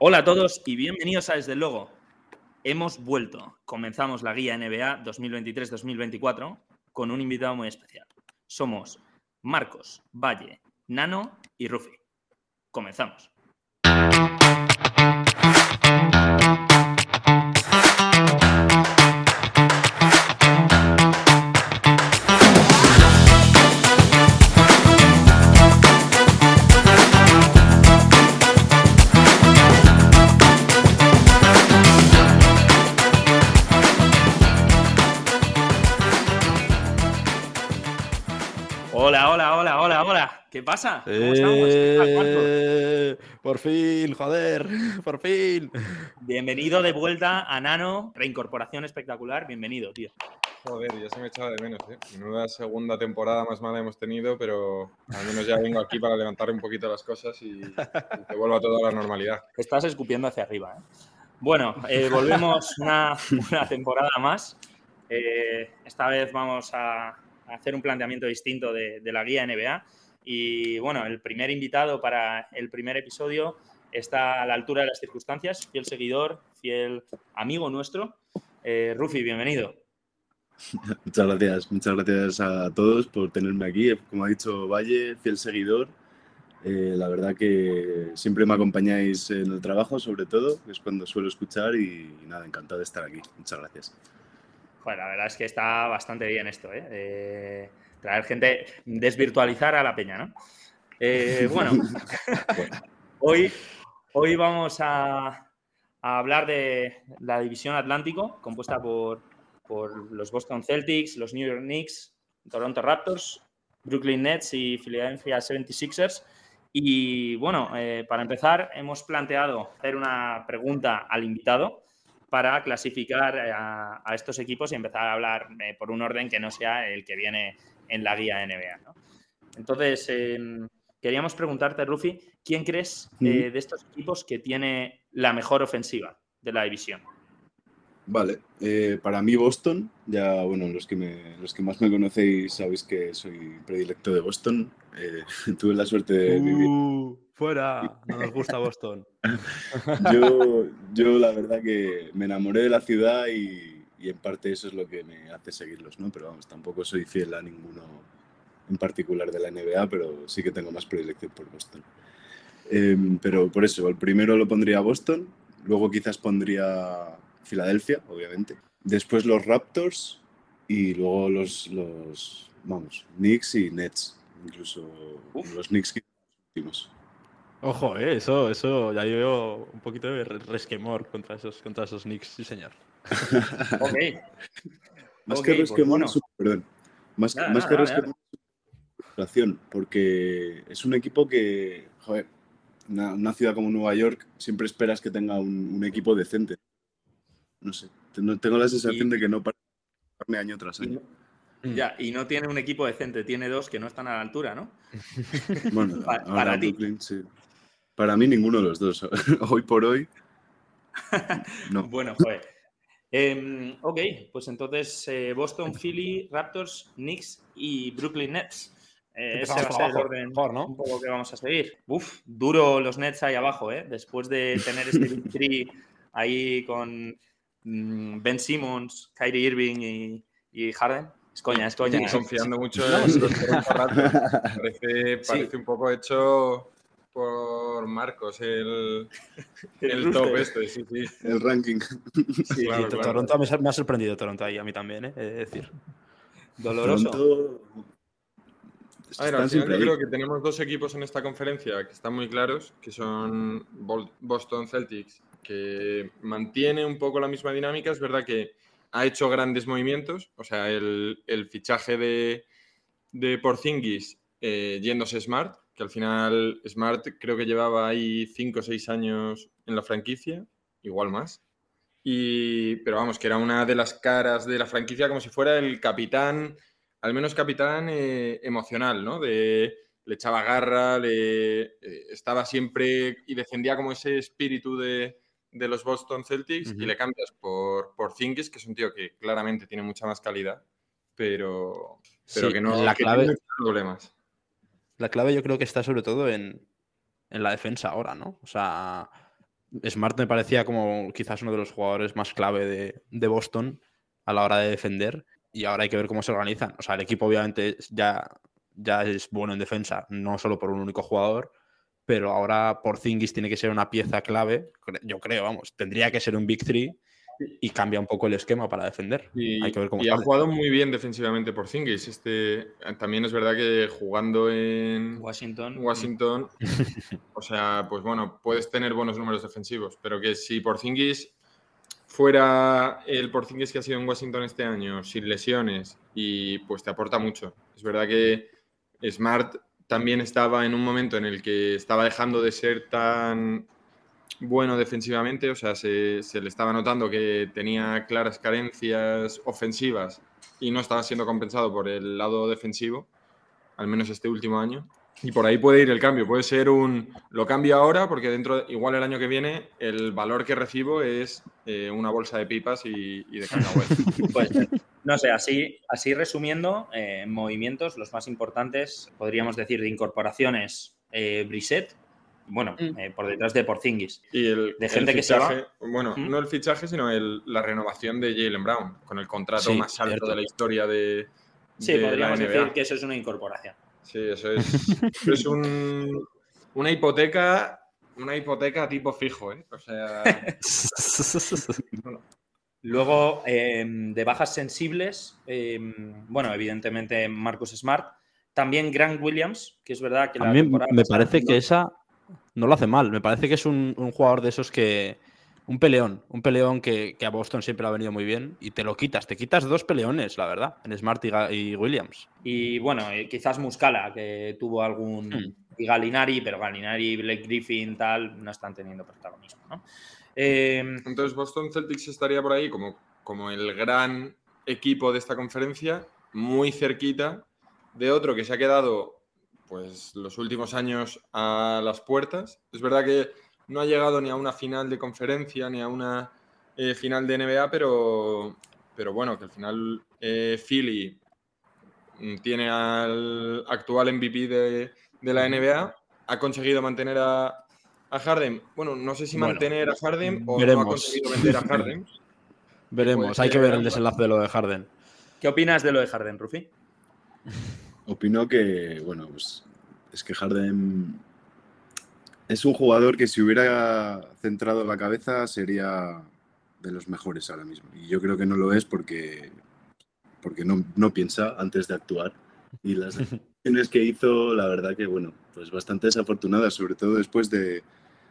Hola a todos y bienvenidos a Desde el Logo. Hemos vuelto. Comenzamos la guía NBA 2023-2024 con un invitado muy especial. Somos Marcos, Valle, Nano y Rufi. Comenzamos. ¿Qué pasa? ¿Cómo estamos? Eh, por fin, joder, por fin. Bienvenido de vuelta a Nano, reincorporación espectacular. Bienvenido, tío. Joder, ya se me echaba de menos, ¿eh? Menuda segunda temporada más mala hemos tenido, pero al menos ya vengo aquí para levantar un poquito las cosas y, y que vuelva todo a la normalidad. Estás escupiendo hacia arriba. ¿eh? Bueno, eh, volvemos una, una temporada más. Eh, esta vez vamos a, a hacer un planteamiento distinto de, de la guía NBA. Y bueno, el primer invitado para el primer episodio está a la altura de las circunstancias, fiel seguidor, fiel amigo nuestro. Eh, Rufi, bienvenido. Muchas gracias, muchas gracias a todos por tenerme aquí. Como ha dicho Valle, fiel seguidor. Eh, la verdad que siempre me acompañáis en el trabajo, sobre todo, que es cuando suelo escuchar y, nada, encantado de estar aquí. Muchas gracias. Joder, la verdad es que está bastante bien esto, ¿eh? Eh, traer gente, desvirtualizar a la peña, ¿no? Eh, bueno, hoy, hoy vamos a, a hablar de la división Atlántico, compuesta por, por los Boston Celtics, los New York Knicks, Toronto Raptors, Brooklyn Nets y Philadelphia 76ers. Y bueno, eh, para empezar, hemos planteado hacer una pregunta al invitado para clasificar eh, a, a estos equipos y empezar a hablar eh, por un orden que no sea el que viene en la guía NBA. ¿no? Entonces, eh, queríamos preguntarte, Rufi, ¿quién crees eh, de estos equipos que tiene la mejor ofensiva de la división? Vale, eh, para mí Boston, ya bueno, los que, me, los que más me conocéis sabéis que soy predilecto de Boston. Eh, tuve la suerte de vivir Uh, fuera, no nos gusta Boston. Yo, yo la verdad que me enamoré de la ciudad y, y en parte eso es lo que me hace seguirlos, ¿no? Pero vamos, tampoco soy fiel a ninguno en particular de la NBA, pero sí que tengo más predilección por Boston. Em, pero por eso, el primero lo pondría Boston, luego quizás pondría Filadelfia, obviamente. Después los Raptors y luego los, los vamos, Knicks y Nets, incluso Uf. los Knicks que últimos. Ojo, eh, eso, eso, ya yo veo un poquito de re- resquemor contra esos, contra esos Knicks, sí señor. Ok. Más que pues resquemor, bueno. perdón. Más, Nada, más nada, que frustración, porque es un equipo que, joder, una, una ciudad como Nueva York siempre esperas que tenga un, un equipo decente. No sé, tengo, tengo la sensación Y- de que no para año tras Y año. no- Ya, y no tiene un equipo decente, tiene dos que no están a la altura, ¿no? Bueno, ahora para ti. Sí. Para mí ninguno de los dos. hoy por hoy, no. Bueno, joder. Em, ok, pues entonces eh, Boston, Philly, Raptors, Knicks y Brooklyn Nets. Eh, ese va a ser el orden mejor, ¿no? un poco que vamos a seguir. Uf, duro los Nets ahí abajo, ¿eh? Después de tener este Big Three ahí con mm, Ben Simmons, Kyrie Irving y, y Harden. Es coña, es coña. ¿eh? confiando mucho en los Toronto Raptors. Parece, Sí. parece un poco hecho por Marcos el, el top este, sí, sí. El ranking. Sí, Claro, sí, claro. Toronto me, ha- me ha sorprendido Toronto ahí, a mí también, eh, de decir. Doloroso. Toronto- A ver, al final yo ahí. creo que tenemos dos equipos en esta conferencia que están muy claros, que son Boston Celtics, que mantiene un poco la misma dinámica. Es verdad que ha hecho grandes movimientos, o sea, el, el fichaje de, de Porzingis eh, yéndose Smart, que al final Smart creo que llevaba ahí 5 o 6 años en la franquicia, igual más. Y, pero vamos, que era una de las caras de la franquicia como si fuera el capitán, al menos capitán eh, emocional, ¿no? De, le echaba garra, le, eh, estaba siempre y defendía como ese espíritu de, de los Boston Celtics y le cambias por, por Zingis, que es un tío que claramente tiene mucha más calidad, pero, pero Sí, que no la que clave- tiene muchos problemas. La clave yo creo que está sobre todo en, en la defensa ahora, ¿no? O sea, Smart me parecía como quizás uno de los jugadores más clave de, de Boston a la hora de defender y ahora hay que ver cómo se organizan. O sea, el equipo obviamente ya, ya es bueno en defensa, no solo por un único jugador, pero ahora por Zingis tiene que ser una pieza clave, yo creo, vamos, tendría que ser un Big Three y cambia un poco el esquema para defender. Y, hay que ver cómo y ha jugado muy bien defensivamente por Zingis. Este, también es verdad que jugando en Washington. Washington, o sea, pues bueno, puedes tener buenos números defensivos, pero que si por Zingis fuera el Porzingis que ha sido en Washington este año, sin lesiones, y pues te aporta mucho. Es verdad que Smart también estaba en un momento en el que estaba dejando de ser tan bueno defensivamente, o sea, se, le estaba notando que tenía claras carencias ofensivas y no estaba siendo compensado por el lado defensivo, al menos este último año. Y por ahí puede ir el cambio. Puede ser un. Lo cambio ahora porque dentro, igual el año que viene, el valor que recibo es eh, una bolsa de pipas y, de cacahuetes. pues, no sé, así, así resumiendo, eh, movimientos, los más importantes, podríamos decir, de incorporaciones, eh, bueno, mm. eh, por detrás de Porzingis. Y el, de gente que se va. Bueno, ¿Mm? no el fichaje, sino la renovación de Jalen Brown, con el contrato más alto de la historia de. Sí, podríamos decir que eso es una incorporación. Sí, eso es, es una hipoteca, una hipoteca tipo fijo, ¿eh? O sea. Luego, em, de bajas sensibles, em, bueno, evidentemente Marcus Smart. También Grant Williams, que es verdad que la A mí me parece que esa no lo hace mal. Me parece que es un, jugador de esos que. Un peleón, un peleón que, a Boston siempre le ha venido muy bien y te lo quitas, te quitas dos peleones, la verdad, en Smart y, Williams. Y bueno, eh, quizás Muscala, que tuvo algún. Hmm. Y Galinari, pero Galinari, Blake Griffin, tal, no están teniendo protagonismo, ¿no? Em, Entonces, Boston Celtics estaría por ahí como, como el gran equipo de esta conferencia, muy cerquita de otro que se ha quedado pues los últimos años a las puertas. Es verdad que no ha llegado ni a una final de conferencia ni a una eh, final de NBA, pero, pero bueno, que al final eh, Philly mm, tiene al actual MVP de, la NBA, ha conseguido mantener a, Harden. Bueno, no sé si mantener a Harden o no ha conseguido vender a Harden. veremos, hay que ver el desenlace de lo de Harden. ¿Qué opinas de lo de Harden, Rufi? Opino que, bueno, pues es que Harden es un jugador que si hubiera centrado la cabeza sería de los mejores ahora mismo. Y yo creo que no lo es porque, porque no, no piensa antes de actuar. Y las acciones que hizo, la verdad que, bueno, pues bastante desafortunadas, sobre todo después de,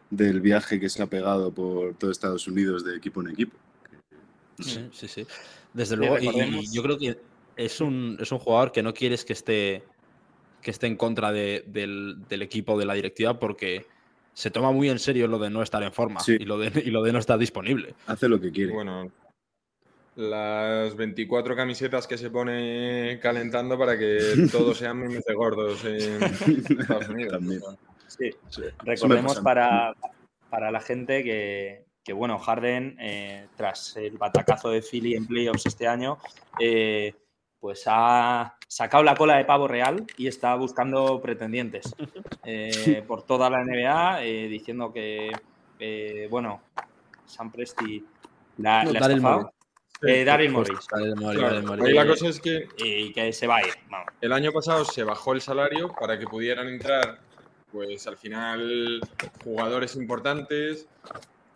del viaje que se ha pegado por todo Estados Unidos de equipo en equipo. Sí, sí, sí. Desde luego, y, yo creo que es un, es un jugador que no quieres que esté, que esté en contra del, equipo de la directiva porque se toma muy en serio lo de no estar en forma y, lo de, y lo de no estar disponible. Hace lo que quiere. Bueno, las 24 camisetas que se pone calentando para que todos sean memes de gordos en Estados Unidos. Sí. Recordemos para, para la gente que, que bueno, Harden, eh, tras el batacazo de Philly en playoffs este año, eh, pues ha sacado la cola de pavo real y está buscando pretendientes eh, por toda la NBA, eh, diciendo que, eh, bueno, Sam Presti la, no, Daryl Morris. Daryl Morris. la cosa es que, y que se va a ir. El año pasado se bajó el salario para que pudieran entrar, pues al final, jugadores importantes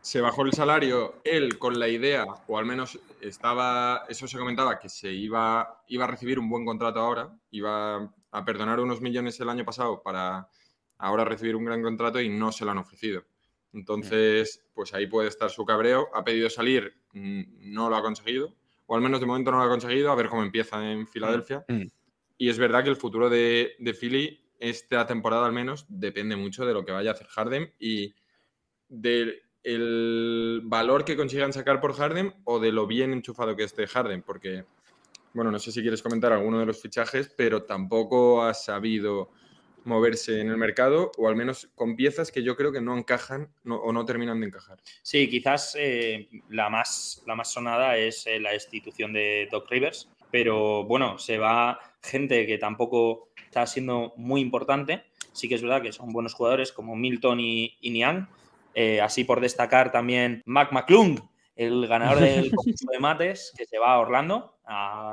se bajó el salario él con la idea, o al menos estaba, eso se comentaba, que se iba, iba a recibir un buen contrato ahora, iba a perdonar unos millones el año pasado para ahora recibir un gran contrato y no se lo han ofrecido. Entonces, pues ahí puede estar su cabreo. Ha pedido salir, mm, no lo ha conseguido, o al menos de momento no lo ha conseguido, a ver cómo empieza en Filadelfia. Mm. Y es verdad que el futuro de, de Philly, esta temporada al menos, depende mucho de lo que vaya a hacer Harden y de el valor que consigan sacar por Harden o de lo bien enchufado que esté Harden, porque, bueno, no sé si quieres comentar alguno de los fichajes, pero tampoco ha sabido moverse en el mercado, o al menos con piezas que yo creo que no encajan o no terminan de encajar. Sí, quizás eh, la, más, la más sonada es eh, la institución de Doc Rivers, pero bueno, se va gente que tampoco está siendo muy importante. Sí que es verdad que son buenos jugadores como Milton y, y Niang, Eh, así por destacar también Mac McClung, el ganador del concurso de mates, que se va a Orlando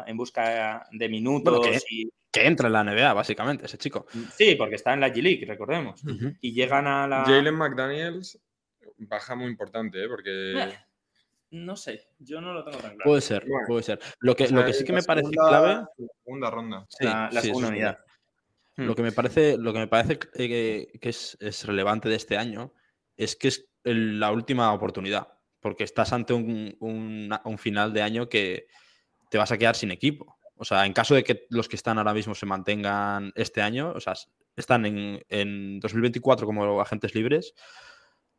en busca de minutos. que, y... que, entra en la NBA, básicamente, ese chico. Sí, porque está en la G-League, recordemos. Y llegan a la. Jalen McDaniels, baja muy importante, ¿eh? porque. Eh, no sé, yo no lo tengo tan claro. Puede ser, puede ser. Lo que, lo que sí que me parece clave. Segunda ronda. Sí, la, segunda unidad. Lo que me parece, lo que, me parece que, es, es, relevante de este año es que es la última oportunidad, porque estás ante un, final de año que te vas a quedar sin equipo. O sea, en caso de que los que están ahora mismo se mantengan este año, o sea, están en, en 2024 como agentes libres,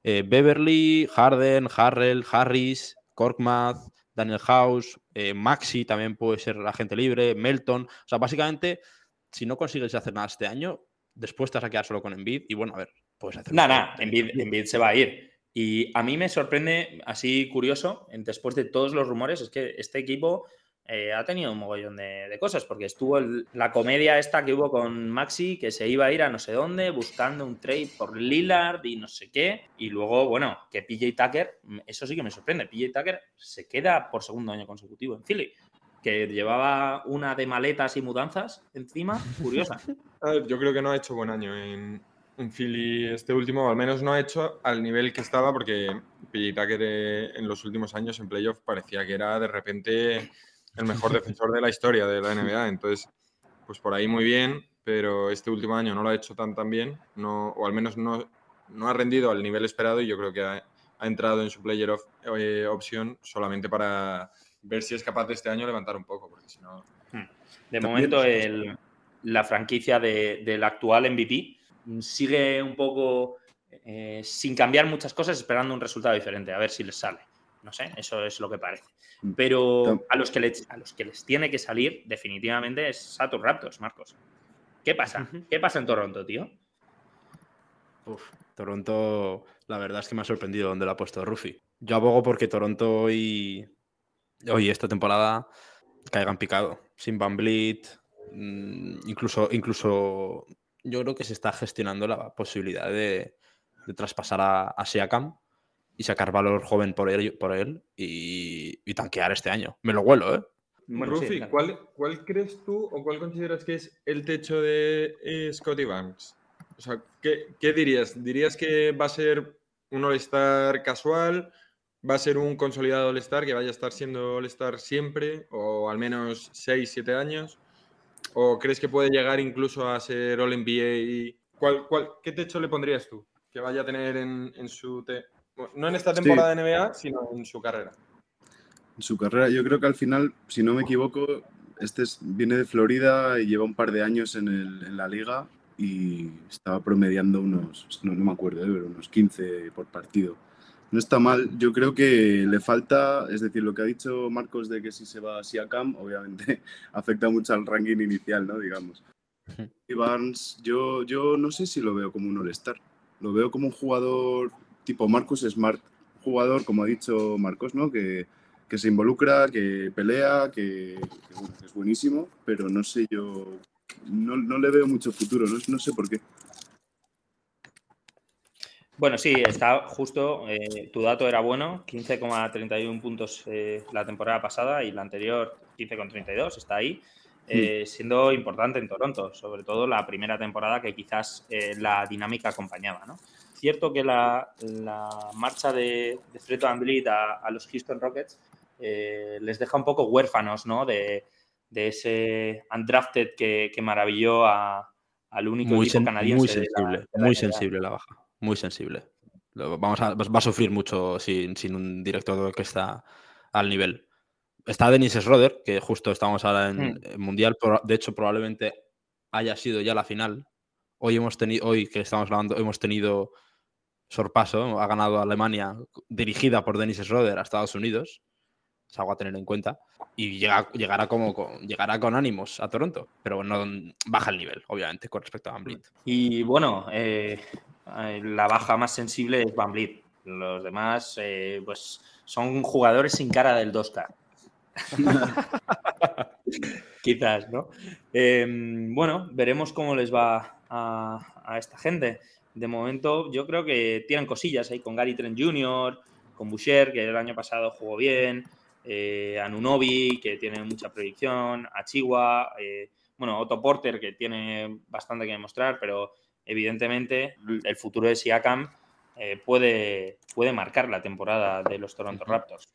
eh, Beverly, Harden, Harrell, Harris, Korkmaz, Daniel House, eh, Maxi también puede ser agente libre, Melton. O sea, básicamente, si no consigues hacer nada este año, después te vas a quedar solo con Envid y bueno, a ver, puedes hacer. Nada, nada, Envid, se va a ir. Y a mí me sorprende, así curioso, después de todos los rumores, es que este equipo eh, ha tenido un mogollón de, cosas, porque estuvo la comedia esta que hubo con Maxi, que se iba a ir a no sé dónde, buscando un trade por Lillard y no sé qué, y luego, bueno, que PJ Tucker, eso sí que me sorprende, PJ Tucker se queda por segundo año consecutivo en Philly, que llevaba una de maletas y mudanzas encima, curiosa. Yo creo que no ha hecho buen año en, en Philly este último, al menos no ha hecho al nivel que estaba, porque PJ en los últimos años en playoff parecía que era de repente el mejor defensor de la historia de la NBA. Entonces, pues por ahí muy bien, pero este último año no lo ha hecho tan tan bien, no, o al menos no, no ha rendido al nivel esperado y yo creo que ha, entrado en su player of, eh, opción solamente para ver si es capaz de este año levantar un poco, porque si no... Hmm. De momento la franquicia del actual MVP sigue un poco eh, sin cambiar muchas cosas, esperando un resultado diferente, a ver si les sale. No sé, eso es lo que parece. Mm. Pero a los que les, a los que les tiene que salir, definitivamente, es Saturn Raptors, Marcos. ¿Qué pasa? ¿Qué pasa en Toronto, tío? Uf, Toronto, la verdad es que me ha sorprendido donde lo ha puesto Rufi. Yo abogo porque Toronto hoy, hoy esta temporada caigan picado. Sin Van mm, incluso, incluso yo creo que se está gestionando la posibilidad de, traspasar a, a Siakam y sacar valor joven por él, por él y, tanquear este año. Me lo huelo, ¿eh? Rufi, ¿cuál, crees tú o cuál consideras que es el techo de eh, Scotty Banks? O sea, ¿qué, dirías? ¿Dirías que va a ser un All-Star casual? ¿Va a ser un consolidado All-Star que vaya a estar siendo All-Star siempre? ¿O al menos 6, 7 años? ¿O crees que puede llegar incluso a ser All-NBA? ¿Cuál, cuál, qué techo le pondrías tú que vaya a tener en, en su... Te no en esta temporada de NBA, sino en su carrera. En su carrera, yo creo que al final, si no me equivoco, este viene de Florida y lleva un par de años en, la liga y estaba promediando unos, no, me acuerdo, ¿eh? pero unos 15 por partido. No está mal, yo creo que le falta, es decir, lo que ha dicho Marcos de que si se va a Cam, obviamente afecta mucho al ranking inicial, ¿no? Digamos. Y Barnes, yo, yo no sé si lo veo como un All-Star. Lo veo como un jugador tipo Marcus Smart, jugador, como ha dicho Marcos, ¿no? Que, se involucra, que pelea, que, es buenísimo, pero no sé yo, no, le veo mucho futuro, no, sé por qué. Bueno, sí, está justo, eh, tu dato era bueno, 15,31 puntos eh, la temporada pasada y la anterior 15,32, está ahí, eh, siendo importante en Toronto, sobre todo la primera temporada que quizás la dinámica acompañaba, ¿no? cierto que la, marcha de, de Fred Van a, los Houston Rockets les deja un poco huérfanos ¿no? de, ese undrafted que, maravilló al único muy equipo canadiense. Muy sensible, muy sensible la baja, muy sensible. Vamos a, va a sufrir mucho sin, un director que está al nivel. Está Denis Schroeder, que justo estamos ahora en, en Mundial, de hecho probablemente haya sido ya la final. Hoy hemos tenido, hoy que estamos grabando, hemos tenido sorpaso, ha ganado Alemania dirigida por Dennis Schroeder a Estados Unidos, es algo a tener en cuenta, y llega, llegará, como, con, llegará con ánimos a Toronto, pero no baja el nivel, obviamente, con respecto a Van Vliet. Y bueno, eh, la baja más sensible es Van Vliet. Los demás, eh, pues, son jugadores sin cara del 2K. Quizás, ¿no? Em, bueno, veremos cómo les va a, a esta gente. de momento yo creo que tienen cosillas ahí con Gary Trent Jr., con Boucher, que el año pasado jugó bien, eh, Anunobi, que tiene mucha proyección, Achiwa, eh, bueno, Otto Porter, que tiene bastante que demostrar, pero evidentemente el futuro de Siakam eh, puede, puede marcar la temporada de los Toronto Raptors.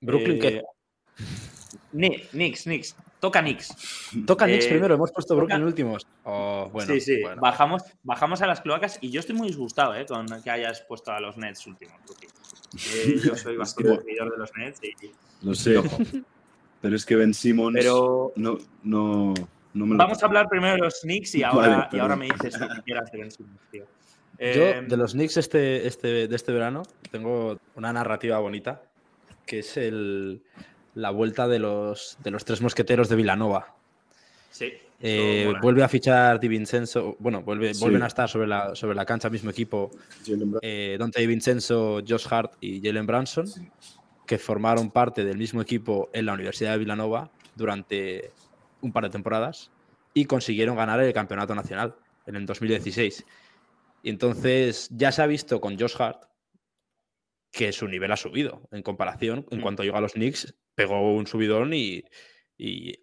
Brooklyn, ¿qué? Knicks, Knicks. Toca Knicks. Toca Knicks Eh, primero, hemos puesto Brooklyn toca- últimos. Oh, bueno, sí, sí. bueno. Bajamos, bajamos a las cloacas y yo estoy muy disgustado eh, con que hayas puesto a los Nets últimos. Rookie. Eh, yo soy bastante seguidor de los Nets y, Lo sé. Pero es que Ben Simmons pero no, no, no me lo. vamos a hablar primero de los Knicks y ahora, Vale, y perdón. ahora me dices lo que quieras de Ben Simmons, tío. Yo, Eh, de los Knicks este, este, de este verano, tengo una narrativa bonita, que es el, la vuelta de los, de los tres mosqueteros de Villanova. sí, Eh, vuelve a fichar Di Vincenzo, bueno, vuelve, Sí. vuelven a estar sobre la, sobre la cancha, mismo equipo, eh, Dante Di Vincenzo, Josh Hart y Jalen Branson, Sí. que formaron parte del mismo equipo en la Universidad de Villanova durante un par de temporadas y consiguieron ganar el campeonato nacional en el 2016. Y entonces ya se ha visto con Josh Hart que su nivel ha subido en comparación. En Mm. cuanto llegó a los Knicks, pegó un subidón y, y,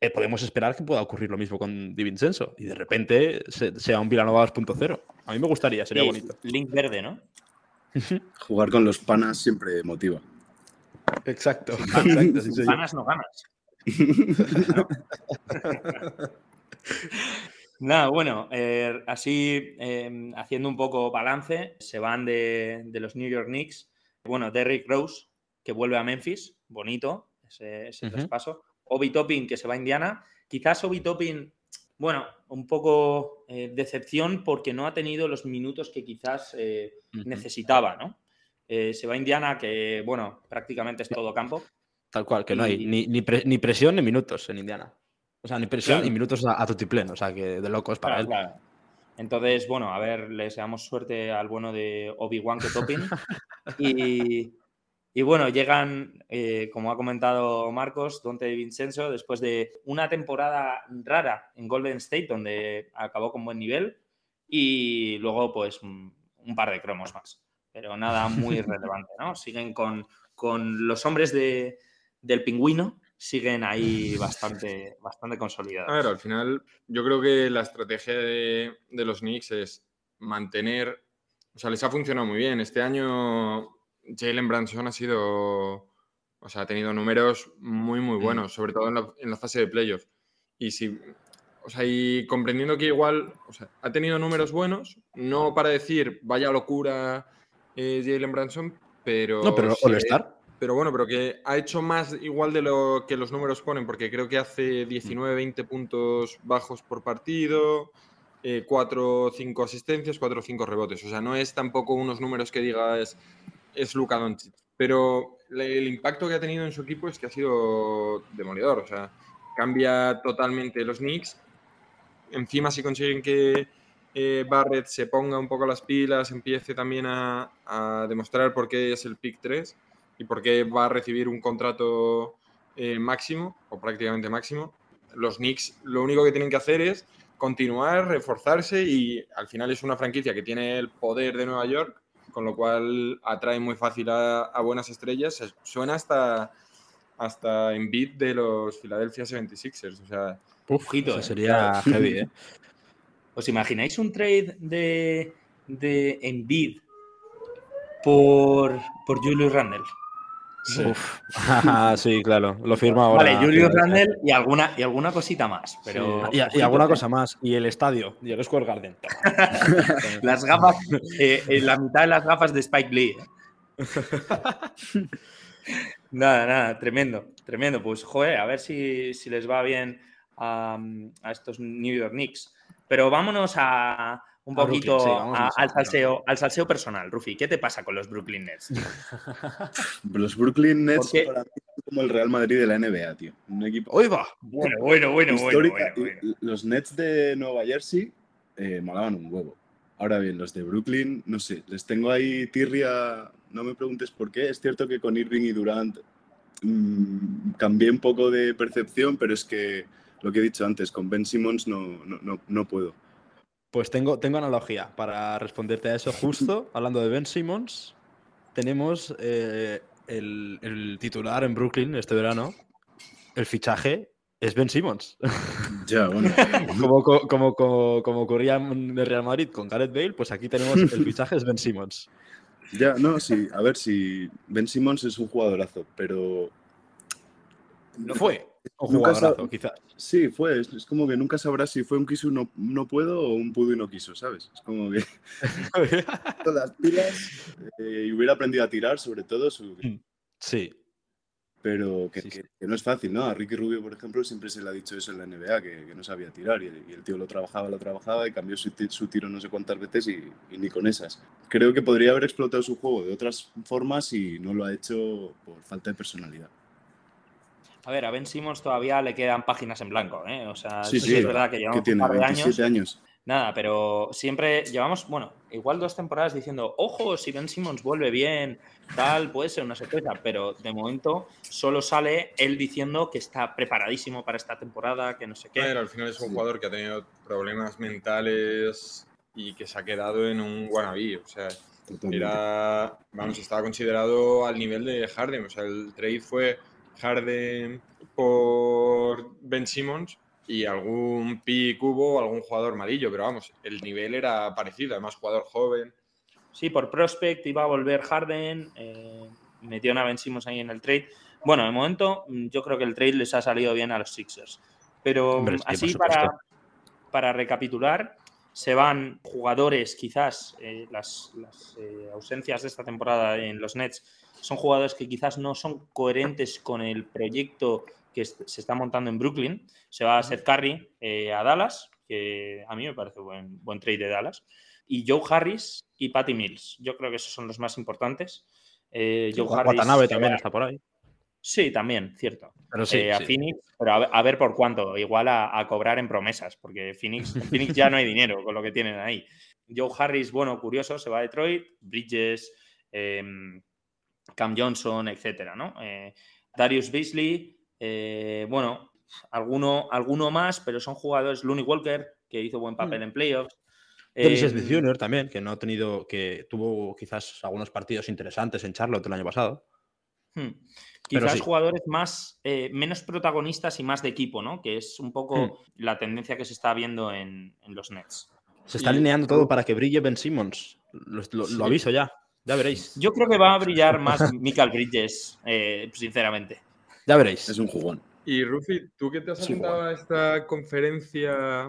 eh, podemos esperar que pueda ocurrir lo mismo con Di Vincenzo y de repente se- sea un Villanova 2.0. A mí me gustaría, sería Sí, bonito. Link verde, ¿no? Jugar con los panas siempre motiva. Exacto. Sin ganas no ganas. Nada, bueno, eh, así eh, haciendo un poco balance, se van de, de los New York Knicks. Bueno, Derrick Rose, que vuelve a Memphis, bonito ese, traspaso. Obi Toppin, que se va a Indiana. Quizás Obi Toppin, bueno, un poco eh, decepción porque no ha tenido los minutos que quizás eh, necesitaba, ¿no? Se va a Indiana, que, bueno, prácticamente es todo campo. Tal cual, que no hay ni, ni, pre- ni presión ni minutos en Indiana. O sea, ni presión Claro. ni minutos a, a tutiplén. O sea, que de locos para Claro, él. claro. Entonces, bueno, a ver, le deseamos suerte al bueno de Obi-Wan que Toppin. y, y bueno, llegan, eh, como ha comentado Marcos, Dante Vincenzo, después de una temporada rara en Golden State, donde acabó con buen nivel, y luego, pues, un, un par de cromos más. Pero nada muy relevante, ¿no? Siguen con, con los hombres de, del pingüino, siguen ahí bastante, bastante consolidados. A ver, al final, yo creo que la estrategia de, de los Knicks es mantener. O sea, les ha funcionado muy bien. Este año Jalen Branson ha sido. O sea, ha tenido números muy, muy buenos, sobre todo en la, en la fase de playoff. Y si. O sea, y comprendiendo que igual. O sea, ha tenido números buenos, no para decir vaya locura eh, Jalen Branson, pero. No, pero sí All-Star. Pero bueno, pero que ha hecho más igual de lo que los números ponen, porque creo que hace 19, 20 puntos bajos por partido, 4 o 5 asistencias, 4 o 5 rebotes. O sea, no es tampoco unos números que digas es Luka Doncic. Pero el impacto que ha tenido en su equipo es que ha sido demoledor. O sea, cambia totalmente los Knicks. Encima, si consiguen que eh, Barrett se ponga un poco las pilas, empiece también a, a demostrar por qué es el pick 3 y por qué va a recibir un contrato eh, máximo o prácticamente máximo. Los Knicks lo único que tienen que hacer es continuar, reforzarse y al final es una franquicia que tiene el poder de Nueva York, con lo cual atrae muy fácil a, a buenas estrellas. Suena hasta, hasta en beat de los Philadelphia 76ers. O sea, eh. sería heavy, ¿eh? ¿Os imagináis un trade de, de Embiid por, por Julius Randle? Uf. Sí, claro. Lo firma ahora. Vale, Julius Pero- Randle y alguna, y alguna cosita más. Pero Y, alguna eh. cosa más. Y el estadio. Y el Square Garden. Las gafas, eh, eh, la mitad de las gafas de Spike Lee. eh. nada, nada, tremendo, tremendo. Pues, joder, a ver si, si les va bien a, a estos New York Knicks. Pero vámonos a un A Brooklyn, poquito sí, vamos a- a- al, salseo, al salseo personal. Rufi, ¿qué te pasa con los Brooklyn Nets? Los Brooklyn Nets Porque- para mí son como el Real Madrid de la NBA, tío. Un equipo ¡Hoy va! Bueno, bueno, bueno, bueno, histórica. bueno, bueno. y Los Nets de Nueva Jersey eh, molaban un huevo. Ahora bien, los de Brooklyn, no sé, les tengo ahí tirria, no me preguntes por qué. Es cierto que con Irving y Durant mm, cambié un poco de percepción, pero es que lo que he dicho antes, con Ben Simmons no, no, no, no puedo. Pues tengo, tengo analogía para responderte a eso. Justo hablando de Ben Simmons, tenemos eh, el, el titular en Brooklyn este verano. El fichaje es Ben Simmons. Ya, bueno. como, co- como, co- como ocurría en el Real Madrid con Gareth Bale, pues aquí tenemos el fichaje es Ben Simmons. Ya, no, sí. A ver, si Ben Simmons es un jugadorazo, pero No fue un Nunca jugadorazo, quizás. sí, fue. Es, es como que nunca sabrás si fue un quiso no, no puedo o un pudo y no quiso, ¿sabes? Es como que todas las pilas eh, y hubiera aprendido a tirar, sobre todo, su- sí, pero que, Sí, sí. que- que no es fácil, ¿no? A Ricky Rubio, por ejemplo, siempre se le ha dicho eso en la NBA, que, que no sabía tirar y el, y el tío lo trabajaba, lo trabajaba y cambió su tiro no sé cuántas veces y, y ni con esas. Creo que podría haber explotado su juego de otras formas y no lo ha hecho por falta de personalidad. A ver, a Ben Simmons todavía le quedan páginas en blanco, ¿eh? O sea, Sí, eso sí, sí es verdad que llevamos un tiene par de 27 años. años. Nada, pero siempre llevamos, bueno, igual dos temporadas diciendo, ojo, si Ben Simmons vuelve bien, tal, puede ser una sorpresa, pero de momento solo sale él diciendo que está preparadísimo para esta temporada, que no sé qué. Pero al final es un jugador que ha tenido problemas mentales y que se ha quedado en un wannabe. O sea, Totalmente. era, vamos, estaba considerado al nivel de Harden. O sea, el trade fue Harden por Ben Simmons y algún pick hubo, algún jugador malillo, pero vamos, el nivel era parecido, además jugador joven. Sí, por prospect iba a volver Harden, eh, metieron a Ben Simmons ahí en el trade. Bueno, de momento mm, yo creo que el trade les ha salido bien a los Sixers. Pero Hombre, mm, así para, para recapitular, se van jugadores quizás, eh, las, las, eh, ausencias de esta temporada en los Nets son jugadores que quizás no son coherentes con el proyecto que se está montando en Brooklyn. Se va a Seth Curry eh, a Dallas, que a mí me parece buen, buen trade de Dallas y Joe Harris y Patty Mills. Yo creo que esos son los más importantes. Eh, Joe Harris Watanabe también va- está por ahí. Sí, también, cierto. Pero sí, Eh, a sí. Phoenix, pero a ver, a ver por cuánto. Igual a, a cobrar en promesas, porque Phoenix, en Phoenix ya no hay dinero con lo que tienen ahí. Joe Harris, bueno, curioso, se va a Detroit. Bridges, em, Cam Johnson, etcétera, ¿no? Eh, Darius Beasley, eh, bueno, alguno, alguno más, pero son jugadores. Looney Walker, que hizo buen papel en playoffs. Dennis Em, Smith Jr. también, que no ha tenido, que tuvo quizás algunos partidos interesantes en Charlotte el año pasado. Hmm. Quizás sí. jugadores más eh, menos protagonistas y más de equipo, ¿no? Que es un poco Hmm. la tendencia que se está viendo en, en los Nets. Se está Y- alineando todo para que brille Ben Simmons. Lo, lo- lo aviso ya. Ya veréis. Yo creo que va a brillar más Michael Bridges, eh, sinceramente. Ya veréis. Es un jugón. Y Rufi, tú que te has Sí, apuntado a esta conferencia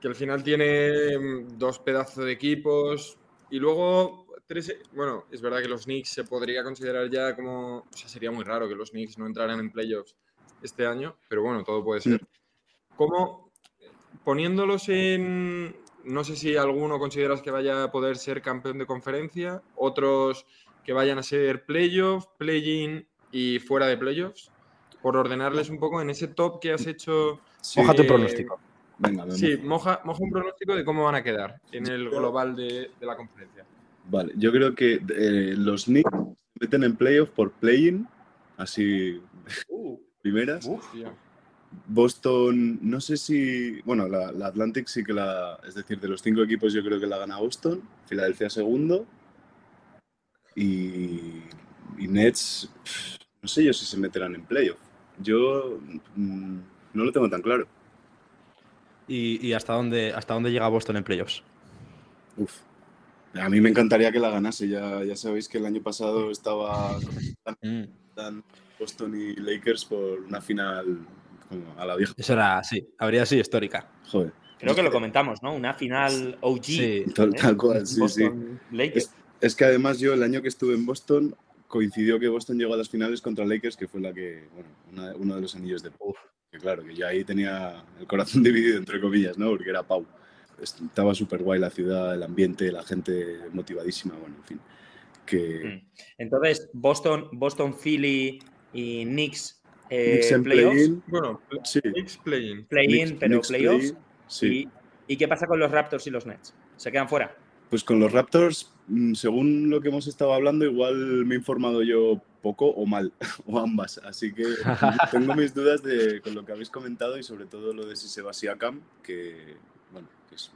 que al final tiene mm, dos pedazos de equipos y luego tres. Bueno, es verdad que los Knicks se podría considerar ya como. O sea, sería muy raro que los Knicks no entraran en playoffs este año, pero bueno, todo puede ser. ¿Cómo, poniéndolos en. No sé si alguno consideras que vaya a poder ser campeón de conferencia, otros que vayan a ser playoffs, play-in y fuera de playoffs, por ordenarles un poco en ese top que has hecho. Sí, Moja tu eh, pronóstico. venga, Sí, moja, moja un pronóstico de cómo van a quedar en el global de, de la conferencia. Vale, yo creo que eh, los Knicks se meten en playoff por play-in, así primeras. Tío. Boston, no sé si. Bueno, la, la Atlantic sí que la. Es decir, de los cinco equipos, yo creo que la gana Boston. Filadelfia segundo. Y. Y Nets. pff, No sé yo si se meterán en playoff. Yo. mm, no lo tengo tan claro. ¿Y, y hasta, dónde, hasta dónde llega Boston en playoffs? Uf. A mí me encantaría que la ganase. Ya, ya sabéis que el año pasado estaba Mm. tan Boston y Lakers por una final como a la vieja. Eso era, sí, habría sido histórica. Joder. Creo que lo comentamos, ¿no? Una final OG. Sí, Tal- ¿eh? tal cual, sí, Boston Lakers. Es que además yo el año que estuve en Boston coincidió que Boston llegó a las finales contra Lakers, que fue la que, bueno, una- uno de los anillos de Pau. Que claro, que yo ahí tenía el corazón dividido entre comillas, ¿no? Porque era Pau. Estaba súper guay la ciudad, el ambiente, la gente motivadísima, bueno, en fin. Que Mm. Entonces, Boston, Boston, Philly y Knicks, eh, Knicks en playoffs, play-in, Bueno, sí. Knicks play-in. pero playoffs. play-in, sí. Y, ¿Y qué pasa con los Raptors y los Nets? ¿Se quedan fuera? Pues con los Raptors, mm, según lo que hemos estado hablando, igual me he informado yo poco o mal, o ambas. Así que tengo mis dudas de, con lo que habéis comentado y sobre todo lo de si se va Siakam, que, bueno, que es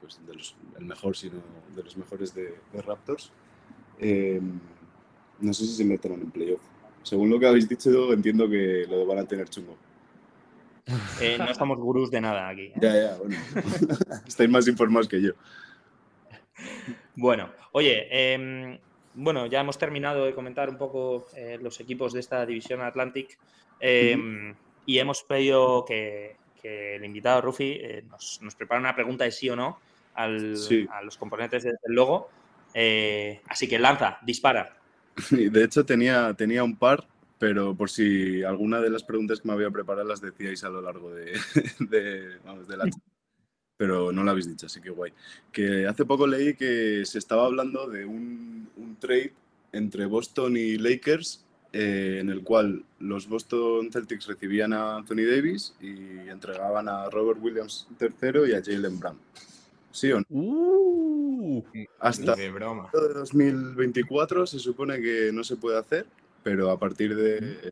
pues, de los, el mejor, sino de los mejores de, de Raptors. Eh, no sé si se meterán en playoff. Según lo que habéis dicho, entiendo que lo van a tener chungo. Eh, no estamos gurús de nada aquí. ¿eh? Ya, ya, bueno. Estáis más informados que yo. Bueno, oye, em, bueno, ya hemos terminado de comentar un poco eh, los equipos de esta división Atlantic em, y hemos pedido que, que el invitado Rufi nos, nos prepare una pregunta de sí o no al- Sí. a los componentes del logo. Así que lanza, dispara. De hecho, tenía, tenía un par, pero por si alguna de las preguntas que me había preparado las decíais a lo largo de, de, vamos, de la charla. Pero no lo habéis dicho, así que guay. Que hace poco leí que se estaba hablando de un, un trade entre Boston y Lakers, eh, en el cual los Boston Celtics recibían a Anthony Davis y entregaban a Robert Williams III y a Jalen Brown. ¿Sí o no? Uh, Hasta de broma. de 2024 se supone que no se puede hacer, pero a partir de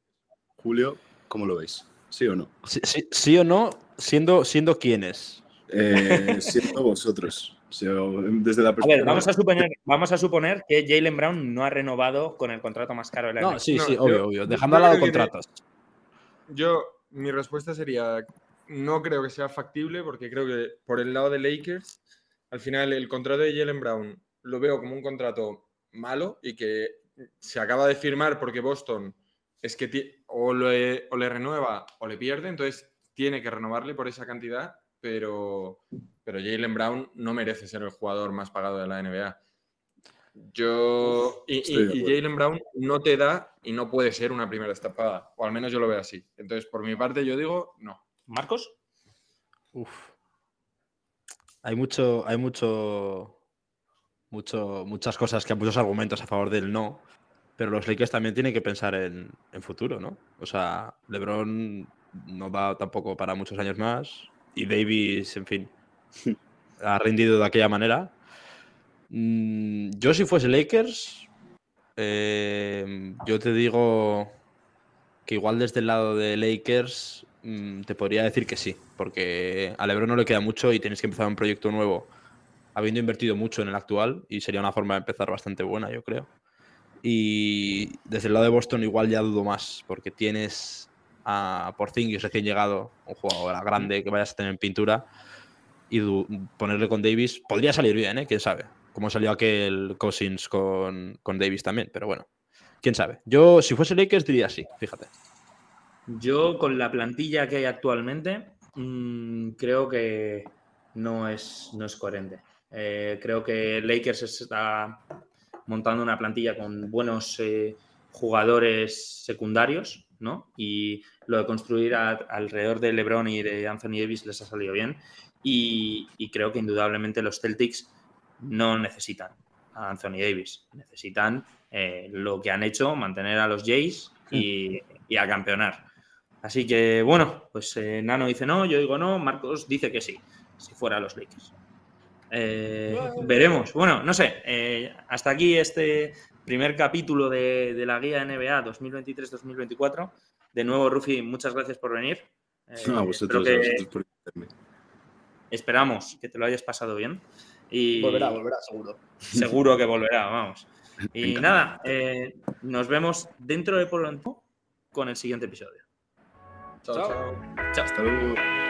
julio, ¿cómo lo veis? ¿Sí o no? sí, sí- sí o no, siendo, siendo quiénes. Eh, siendo vosotros. Desde la A ver, perspectiva- vamos a suponer, vamos a suponer que Jalen Brown no ha renovado con el contrato más caro de la No, sí, No, sí, yo- obvio, obvio. yo Dejando al lado contratos. Yo, mi respuesta sería, no creo que sea factible porque creo que por el lado de Lakers, al final el contrato de Jalen Brown lo veo como un contrato malo y que se acaba de firmar porque Boston es que ti- o le, o le renueva o le pierde, entonces tiene que renovarle por esa cantidad, pero, pero Jalen Brown no merece ser el jugador más pagado de la NBA. Yo. Y. Jalen Brown no te da y no puede ser una primera estapada. O al menos yo lo veo así. Entonces, por mi parte, yo digo no. ¿Marcos? Uf. Hay mucho, hay mucho, mucho, muchas cosas que muchos argumentos a favor del no, pero los Lakers también tienen que pensar en, en futuro, ¿no? O sea, LeBron no da tampoco para muchos años más y Davis, en fin, ha rendido de aquella manera. Mm, yo si fuese Lakers, eh, yo te digo que igual desde el lado de Lakers te podría decir que sí, porque a LeBron no le queda mucho y tienes que empezar un proyecto nuevo, habiendo invertido mucho en el actual y sería una forma de empezar bastante buena, yo creo. Y desde el lado de Boston igual ya dudo más, porque tienes a Porzingis recién llegado, un jugador grande que vayas a tener en pintura, y ponerle con Davis podría salir bien, ¿eh? ¿Quién sabe? Como salió aquel Cousins con, con Davis también, pero bueno, quién sabe. Yo, si fuese Lakers, diría sí, fíjate. Yo, con la plantilla que hay actualmente, mm, creo que no es, no es coherente. Eh, creo que Lakers está montando una plantilla con buenos eh, jugadores secundarios, ¿no? Y lo de construir a- alrededor de LeBron y de Anthony Davis les ha salido bien. Y, y creo que indudablemente los Celtics no necesitan a Anthony Davis. Necesitan eh, lo que han hecho, mantener a los Jays y, y a campeonar. Así que, bueno, pues eh, Nano dice no, yo digo no, Marcos dice que sí, si fuera los Lakers. Eh, veremos. Bueno, no sé, eh, hasta aquí este primer capítulo de, de la guía NBA 2023-2024. De nuevo, Rufi, muchas gracias por venir. Eh, a espero vosotros, que- a vosotros por invitarme. esperamos que te lo hayas pasado bien. Y Volverá, volverá, seguro. seguro que volverá, vamos. Y nada, eh, nos vemos dentro de pronto con el siguiente episodio. Chao, Chao. chao. Hasta luego.